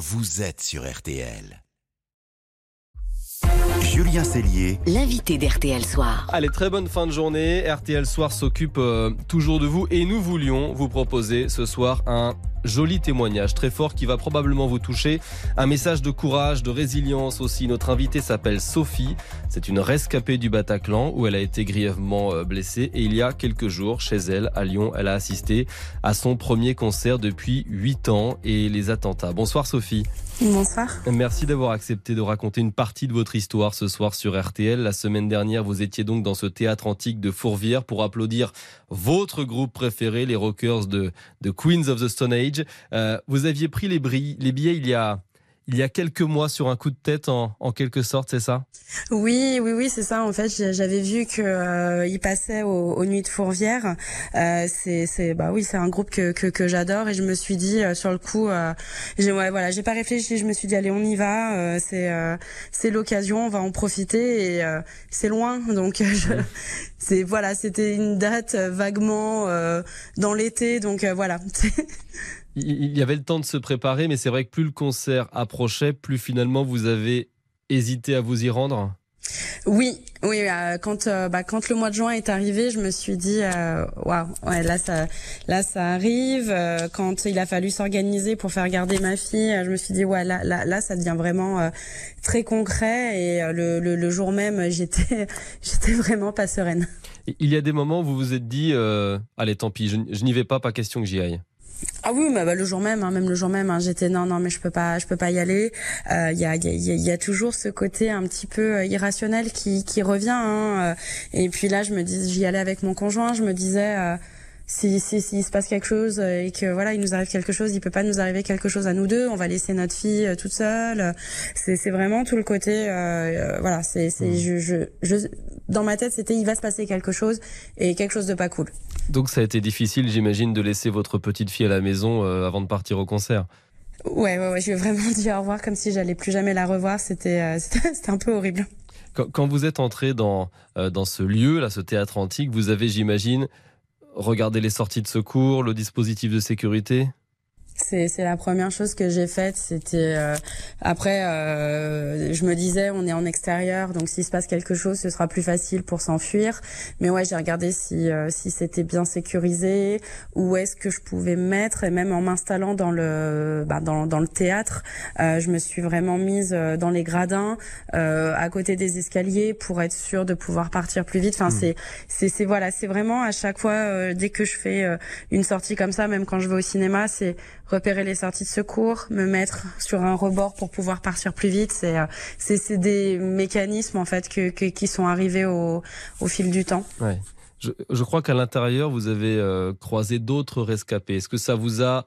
vous êtes sur RTL. Julien Cellier, l'invité d'RTL Soir. Allez, très bonne fin de journée. RTL Soir s'occupe euh, toujours de vous et nous voulions vous proposer ce soir un joli témoignage très fort qui va probablement vous toucher. Un message de courage, de résilience aussi. Notre invitée s'appelle Sophie. C'est une rescapée du Bataclan où elle a été grièvement euh, blessée et il y a quelques jours, chez elle, à Lyon, elle a assisté à son premier concert depuis 8 ans et les attentats. Bonsoir Sophie. Bonsoir. Merci d'avoir accepté de raconter une partie de votre histoire ce soir sur RTL. La semaine dernière, vous étiez donc dans ce théâtre antique de Fourvière pour applaudir votre groupe préféré, les Rockers de, de Queens of the Stone Age. Euh, vous aviez pris les, les billets il y a il y a quelques mois sur un coup de tête en, en quelque sorte, c'est ça? Oui, oui, oui, c'est ça. En fait, j'avais vu que euh, il passait aux, Nuits de Fourvière. Euh, c'est, bah oui, c'est un groupe que, que, que j'adore et je me suis dit euh, sur le coup, euh, j'ai, ouais, voilà, j'ai pas réfléchi. Je me suis dit allez, on y va. Euh, c'est, c'est l'occasion, on va en profiter et c'est loin, donc je, c'est voilà, c'était une date vaguement dans l'été, donc voilà. il y avait le temps de se préparer, mais c'est vrai que plus le concert approchait, plus finalement vous avez hésité à vous y rendre. Oui, oui. Euh, quand euh, bah, quand le mois de juin est arrivé, je me suis dit euh, waouh, ouais, là ça là ça arrive. quand il a fallu s'organiser pour faire garder ma fille, je me suis dit ouais là là, là ça devient vraiment très concret et le, le, jour même j'étais j'étais vraiment pas sereine. Il y a des moments où vous vous êtes dit allez tant pis, je n'y vais pas, pas question que j'y aille. Ah oui, bah, le jour même, hein, même le jour même, hein, j'étais non, non, mais je peux pas, je peux pas y aller. Il euh, y, a, y, a, y, a, toujours ce côté un petit peu euh, irrationnel qui, qui revient. Hein, euh. et puis là, je me dis, j'y allais avec mon conjoint, je me disais. Si, si, s'il se passe quelque chose et que voilà il nous arrive quelque chose il peut pas nous arriver quelque chose à nous deux on va laisser notre fille toute seule c'est c'est vraiment tout le côté voilà c'est c'est mmh. je, je, je dans ma tête c'était il va se passer quelque chose et quelque chose de pas cool donc ça a été difficile, j'imagine, de laisser votre petite fille à la maison euh, avant de partir au concert. Ouais, ouais, ouais, je lui ai vraiment dit au revoir comme si j'allais plus jamais la revoir. C'était, euh, c'était un peu horrible. Quand, vous êtes entré dans, euh, dans ce lieu, là, ce théâtre antique, vous avez, j'imagine, regardé les sorties de secours, le dispositif de sécurité? C'est c'est la première chose que j'ai faite. C'était euh, après, euh, je me disais, on est en extérieur, donc s'il se passe quelque chose, ce sera plus facile pour s'enfuir. Mais ouais, j'ai regardé si euh, si c'était bien sécurisé, où est-ce que je pouvais me mettre, et même en m'installant dans le bah, dans dans le théâtre, euh, je me suis vraiment mise euh, dans les gradins, à côté des escaliers, pour être sûre de pouvoir partir plus vite. Enfin, mmh. c'est c'est c'est voilà, c'est vraiment à chaque fois dès que je fais une sortie comme ça, même quand je vais au cinéma, c'est repérer les sorties de secours, me mettre sur un rebord pour pouvoir partir plus vite. C'est euh, c'est des mécanismes en fait qui sont arrivés au, fil du temps. Je crois qu'à l'intérieur vous avez euh, croisé d'autres rescapés. Est-ce que ça vous a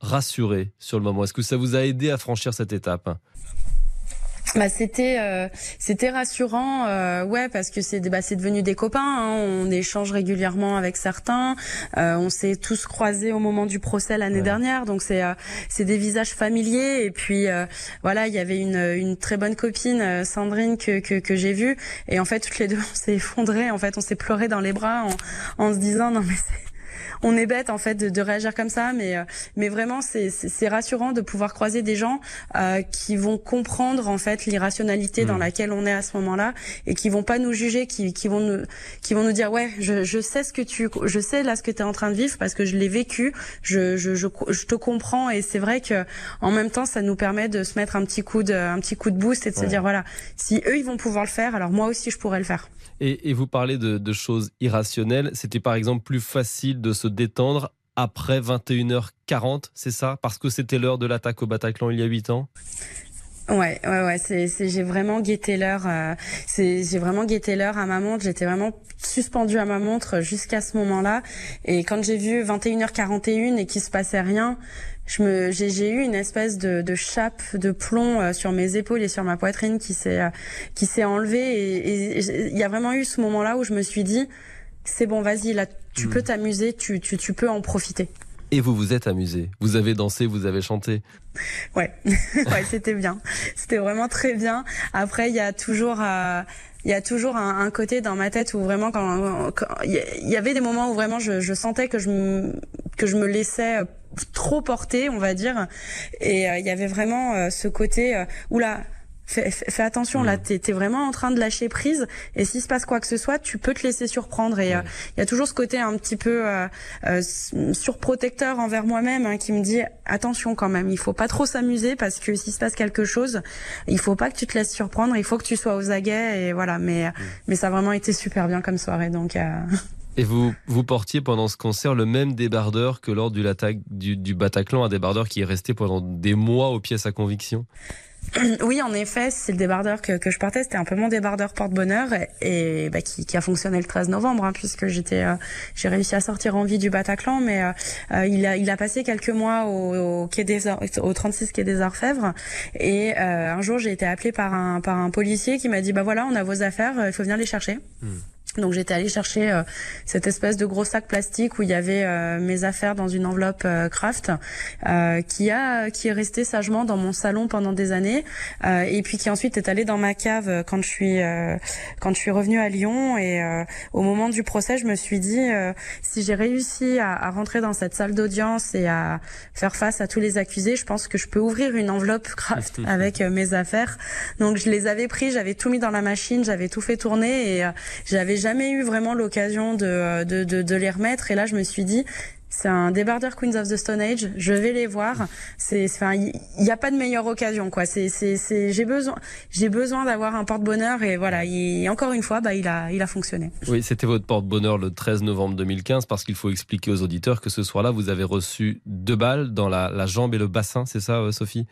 rassuré sur le moment? Est-ce que ça vous a aidé à franchir cette étape? Bah c'était euh, c'était rassurant euh, ouais parce que c'est bah, c'est devenu des copains hein. on échange régulièrement avec certains. Euh, on s'est tous croisés au moment du procès l'année dernière. Donc c'est c'est des visages familiers. Et puis voilà il y avait une une très bonne copine Sandrine que que, que j'ai vue. Et en fait toutes les deux on s'est effondré en fait on s'est pleuré dans les bras en, en se disant non mais c'est on est bête en fait de, de réagir comme ça, mais euh, mais vraiment c'est rassurant de pouvoir croiser des gens euh, qui vont comprendre en fait l'irrationalité dans hmm. laquelle on est à ce moment-là et qui vont pas nous juger, qui, qui vont nous qui vont nous dire ouais je, je sais ce que tu je sais là ce que tu es en train de vivre parce que je l'ai vécu, je, je, je, je te comprends et c'est vrai que en même temps ça nous permet de se mettre un petit coup de un petit coup de boost et de se dire voilà si eux ils vont pouvoir le faire alors moi aussi je pourrais le faire. Et, vous parlez de, choses irrationnelles. C'était par exemple plus facile de se détendre après 21h40, c'est ça? Parce que c'était l'heure de l'attaque au Bataclan il y a 8 ans? Ouais, ouais, ouais. C'est, j'ai vraiment guetté l'heure. Euh, c'est, j'ai vraiment guetté l'heure à ma montre. J'étais vraiment suspendue à ma montre jusqu'à ce moment-là. Et quand j'ai vu 21h41 et qu'il se passait rien, j'ai eu une espèce de, chape de plomb euh, sur mes épaules et sur ma poitrine qui s'est euh, qui s'est enlevée et il y a vraiment eu ce moment là où je me suis dit c'est bon vas-y là tu hmm. peux t'amuser tu, tu tu peux en profiter. Et vous vous êtes amusé. Vous avez dansé vous avez chanté. Ouais. Ouais c'était bien. C'était vraiment très bien. Après il y a toujours euh, il y a toujours un, un, côté dans ma tête où vraiment quand il y avait des moments où vraiment je, je sentais que je me, que je me laissais trop porter, on va dire, et il y avait vraiment ce côté où là Fais, attention, là, mm. t'es es vraiment en train de lâcher prise. Et s'il se passe quoi que ce soit, tu peux te laisser surprendre. Et euh, il y a toujours ce côté un petit peu euh, euh, surprotecteur envers moi-même hein, qui me dit attention quand même. Il faut pas trop s'amuser parce que s'il se passe quelque chose, il faut pas que tu te laisses surprendre. Il faut que tu sois aux aguets. Et voilà. Mais mm. mais ça a vraiment été super bien comme soirée. Donc. Et vous, vous portiez pendant ce concert le même débardeur que lors du, du, du Bataclan, un débardeur qui est resté pendant des mois aux pièces à conviction? Oui, en effet, c'est le débardeur que, que je portais. C'était un peu mon débardeur porte-bonheur et, bah, qui, qui, a fonctionné le 13 novembre, hein, puisque j'étais, euh, j'ai réussi à sortir en vie du Bataclan, mais euh, euh, il a, il a passé quelques mois au, au quai des au 36 quai des Orfèvres. Et un jour, j'ai été appelée par un, par un policier qui m'a dit, bah voilà, on a vos affaires, il faut venir les chercher. Hmm. Donc j'étais allée chercher euh, cette espèce de gros sac plastique où il y avait euh, mes affaires dans une enveloppe euh, craft qui a qui est resté sagement dans mon salon pendant des années et puis qui ensuite est allé dans ma cave quand je suis quand je suis revenue à Lyon. Et au moment du procès je me suis dit si j'ai réussi à, à, rentrer dans cette salle d'audience et à faire face à tous les accusés je pense que je peux ouvrir une enveloppe craft avec mes affaires. Donc je les avais pris j'avais tout mis dans la machine j'avais tout fait tourner et j'avais jamais eu vraiment l'occasion de, de, de, de les remettre. Et là, je me suis dit, c'est un débardeur Queens of the Stone Age. Je vais les voir. C'est, enfin, il n'y a pas de meilleure occasion, quoi. C'est, c'est, c'est, j'ai besoin, j'ai besoin d'avoir un porte-bonheur et voilà. Et encore une fois, bah, il a, il a fonctionné. Oui, c'était votre porte-bonheur le 13 novembre 2015 parce qu'il faut expliquer aux auditeurs que ce soir-là, vous avez reçu deux balles dans la, la jambe et le bassin. C'est ça, euh, Sophie?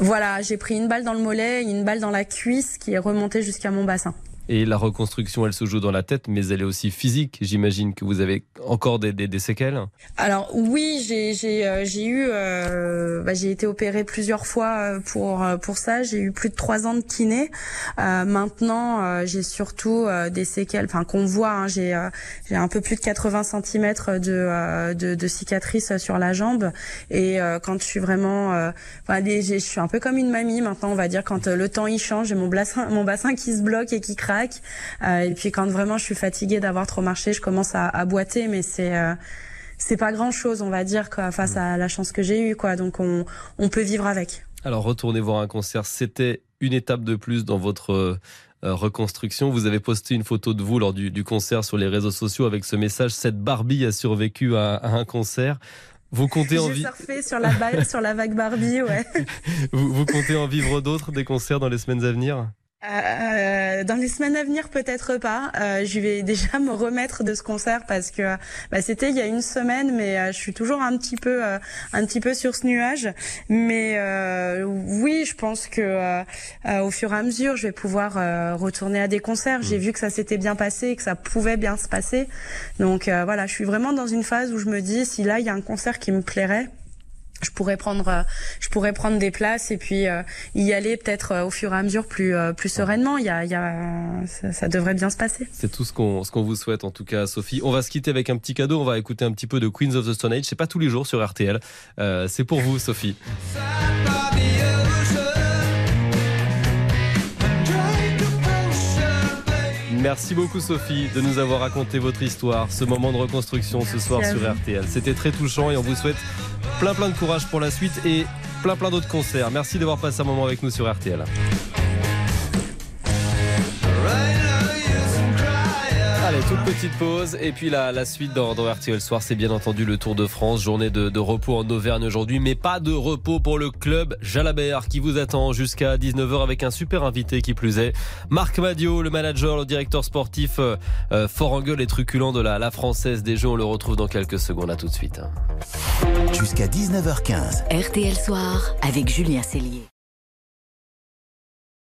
Voilà, j'ai pris une balle dans le mollet, une balle dans la cuisse qui est remontée jusqu'à mon bassin. Et la reconstruction, elle se joue dans la tête, mais elle est aussi physique. J'imagine que vous avez encore des, séquelles. Alors oui, j'ai euh, eu euh, bah, j'ai été opérée plusieurs fois euh, pour pour ça. J'ai eu plus de trois ans de kiné. Maintenant, j'ai surtout des séquelles, enfin qu'on voit. Hein, j'ai un peu plus de 80 cm de, cicatrices sur la jambe. Et quand je suis vraiment, enfin, je suis un peu comme une mamie maintenant, on va dire. Quand le temps il change, j'ai mon bassin mon bassin qui se bloque et qui craque euh, et puis quand vraiment je suis fatiguée d'avoir trop marché, je commence à, à boiter, mais c'est euh, c'est pas grand chose, on va dire, quoi, face à la chance que j'ai eue, quoi. Donc on, on peut vivre avec. Alors retourner voir un concert, c'était une étape de plus dans votre euh, reconstruction. Vous avez posté une photo de vous lors du, du, concert sur les réseaux sociaux avec ce message cette Barbie a survécu à, à un concert. Vous comptez en vivre sur la balle, sur la vague Barbie, ouais. vous, vous comptez en vivre d'autres des concerts dans les semaines à venir? Euh, dans les semaines à venir, peut-être pas. Euh, je vais déjà me remettre de ce concert parce que bah, c'était il y a une semaine, mais euh, je suis toujours un petit peu, euh, un petit peu sur ce nuage. Mais euh, oui, je pense que au fur et à mesure, je vais pouvoir retourner à des concerts. J'ai mm. vu que ça s'était bien passé, et que ça pouvait bien se passer. Donc voilà, je suis vraiment dans une phase où je me dis si là il y a un concert qui me plairait je pourrais prendre euh, je pourrais prendre des places et puis euh, y aller peut-être euh, au fur et à mesure plus plus sereinement. Il y a, il y a ça, ça, devrait bien se passer. C'est tout ce qu'on ce qu'on vous souhaite en tout cas Sophie. On va se quitter avec un petit cadeau. On va écouter un petit peu de Queens of the Stone Age. C'est pas tous les jours sur RTL c'est pour vous Sophie. Merci beaucoup Sophie de nous avoir raconté votre histoire, ce moment de reconstruction ce soir sur RTL. C'était très touchant et on vous souhaite plein plein de courage pour la suite et plein plein d'autres concerts. Merci d'avoir passé un moment avec nous sur RTL. Toute petite pause. Et puis la, la suite dans, dans RTL Soir, c'est bien entendu le Tour de France. Journée de, de repos en Auvergne aujourd'hui, mais pas de repos pour le club Jalabert qui vous attend jusqu'à 19h avec un super invité qui plus est. Marc Madio, le manager, le directeur sportif euh, euh, fort en gueule et truculent de la, la Française des Jeux. On le retrouve dans quelques secondes. À tout de suite. Jusqu'à 19h15. RTL Soir avec Julien Cellier.